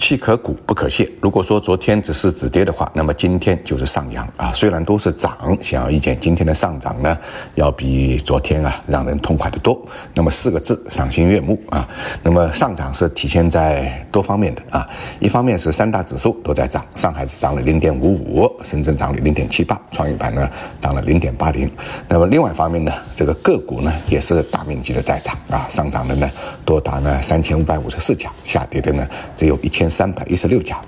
气可鼓不可泄。如果说昨天只是止跌的话，那么今天就是上扬啊。虽然都是涨，显而易见，今天的上涨呢，要比昨天啊让人痛快得多。那么四个字，赏心悦目啊。那么上涨是体现在多方面的啊。一方面是三大指数都在涨，上海是涨了零点五五，深圳涨了零点七八，创业板呢涨了零点八零。那么另外一方面呢，这个个股呢也是大面积的在涨啊，上涨的呢多达呢三千五百五十四家，下跌的呢只有一千。三百一十六家，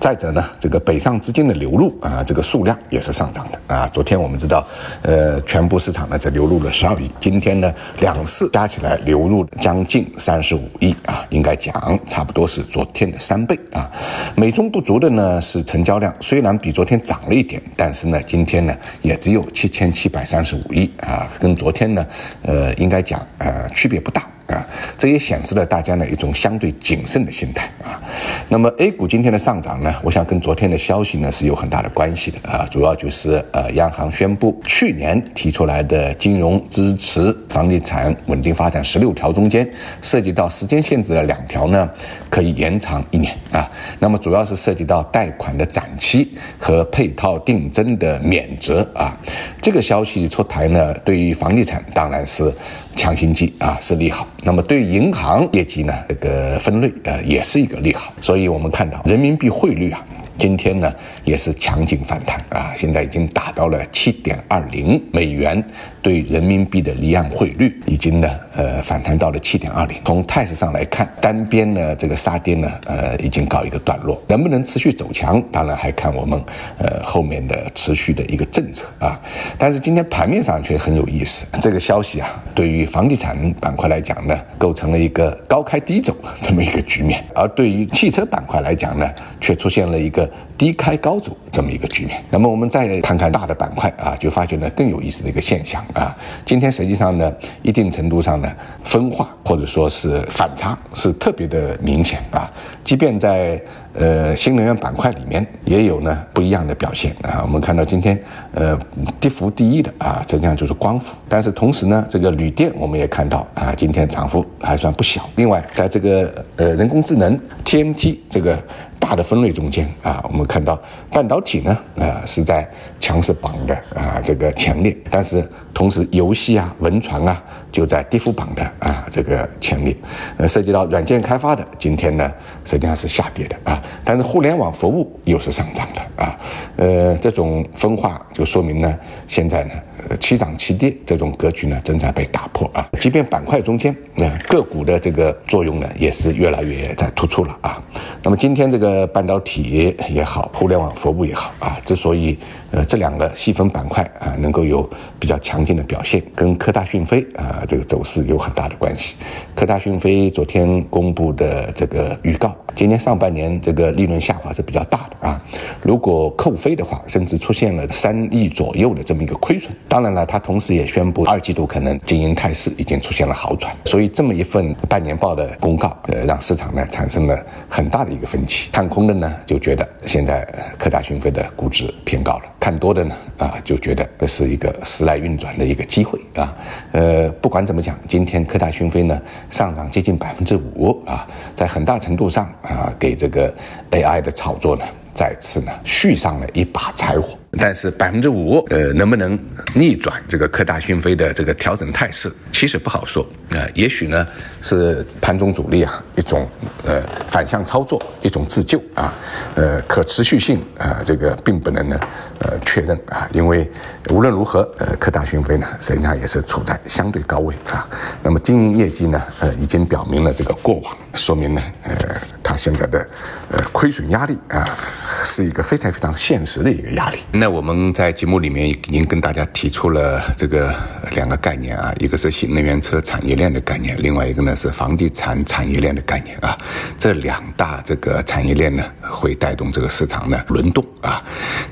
再者呢，这个北上资金的流入啊，这个数量也是上涨的啊。昨天我们知道，呃，全部市场呢在流入了十二亿，今天呢两市加起来流入将近三十五亿啊，应该讲差不多是昨天的三倍啊。美中不足的呢是成交量，虽然比昨天涨了一点，但是呢今天呢也只有七千七百三十五亿啊，跟昨天呢呃应该讲呃区别不大。啊，这也显示了大家呢一种相对谨慎的心态啊。那么 A 股今天的上涨呢，我想跟昨天的消息呢是有很大的关系的啊。主要就是呃，央行宣布去年提出来的金融支持房地产稳定发展十六条中间，涉及到时间限制的两条呢，可以延长一年啊。那么主要是涉及到贷款的展期和配套定增的免责啊。这个消息出台呢，对于房地产当然是强心剂啊，是利好。那么对银行业绩呢，这个分类呃也是一个利好，所以我们看到人民币汇率啊。今天呢也是强劲反弹啊，现在已经达到了七点二零美元对人民币的离岸汇率，已经呢呃反弹到了七点二零。从态势上来看，单边呢这个杀跌呢呃已经告一个段落，能不能持续走强，当然还看我们呃后面的持续的一个政策啊。但是今天盘面上却很有意思，这个消息啊对于房地产板块来讲呢，构成了一个高开低走 这么一个局面，而对于汽车板块来讲呢，却出现了一个。低开高走这么一个局面，那么我们再看看大的板块啊，就发现呢更有意思的一个现象啊。今天实际上呢，一定程度上呢分化或者说是反差是特别的明显啊。即便在呃新能源板块里面也有呢不一样的表现啊。我们看到今天呃跌幅第一的啊，实际上就是光伏。但是同时呢，这个铝电我们也看到啊，今天涨幅还算不小。另外，在这个呃人工智能 TMT 这个。大的分类中间啊，我们看到半导体呢，呃，是在强势榜的啊这个前列，但是同时游戏啊、文传啊就在跌幅榜的啊这个前列。呃，涉及到软件开发的，今天呢实际上是下跌的啊，但是互联网服务又是上涨的啊。呃，这种分化就说明呢，现在呢。齐涨齐跌这种格局呢，正在被打破啊！即便板块中间，那个股的这个作用呢，也是越来越在突出了啊。那么今天这个半导体也好，互联网服务也好啊，之所以呃这两个细分板块啊能够有比较强劲的表现，跟科大讯飞啊这个走势有很大的关系。科大讯飞昨天公布的这个预告，今年上半年这个利润下滑是比较大的啊。如果扣非的话，甚至出现了三亿左右的这么一个亏损。当然了，它同时也宣布二季度可能经营态势已经出现了好转，所以这么一份半年报的公告，呃，让市场呢产生了很大的一个分歧。看空的呢就觉得现在科大讯飞的估值偏高了，看多的呢啊就觉得这是一个时来运转的一个机会啊。呃，不管怎么讲，今天科大讯飞呢上涨接近百分之五啊，在很大程度上啊给这个 AI 的炒作呢。再次呢，续上了一把柴火，但是百分之五，呃，能不能逆转这个科大讯飞的这个调整态势，其实不好说啊。也许呢，是盘中主力啊一种呃反向操作，一种自救啊，呃，可持续性啊，这个并不能呢呃确认啊，因为无论如何，呃，科大讯飞呢实际上也是处在相对高位啊。那么经营业绩呢，呃，已经表明了这个过往，说明呢，呃，它现在的呃亏损压力啊。是一个非常非常现实的一个压力。那我们在节目里面已经跟大家提出了这个两个概念啊，一个是新能源车产业链的概念，另外一个呢是房地产产业链的概念啊。这两大这个产业链呢会带动这个市场呢轮动啊。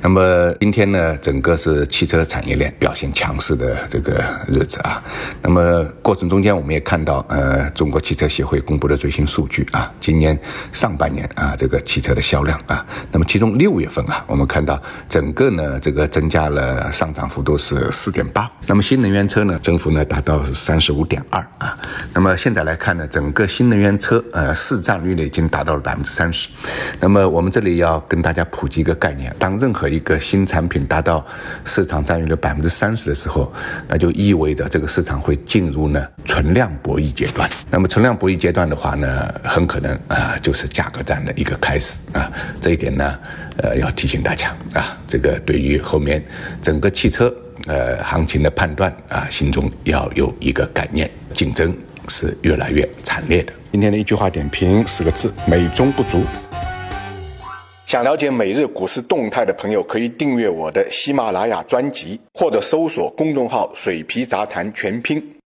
那么今天呢，整个是汽车产业链表现强势的这个日子啊。那么过程中间，我们也看到，呃，中国汽车协会公布的最新数据啊，今年上半年啊，这个汽车的销量啊，那么其中六月份啊，我们看到整个呢这个增加了上涨幅度是四点八。那么新能源车呢，增幅呢达到三十五点二啊。那么现在来看呢，整个新能源车呃市占率呢已经达到了百分之三十。那么我们这里要跟大家普及一个概念：当任何一个新产品达到市场占有率百分之三十的时候，那就意味着这个市场会进入呢存量博弈阶段。那么存量博弈阶段的话呢，很可能啊就是价格战的一个开始啊。这一点呢，呃要提醒大家啊，这个对于后面整个汽车呃行情的判断啊，心中要有一个概念：竞争是越来越惨烈的。今天的一句话点评四个字：美中不足。想了解每日股市动态的朋友，可以订阅我的喜马拉雅专辑，或者搜索公众号“水皮杂谈全拼”。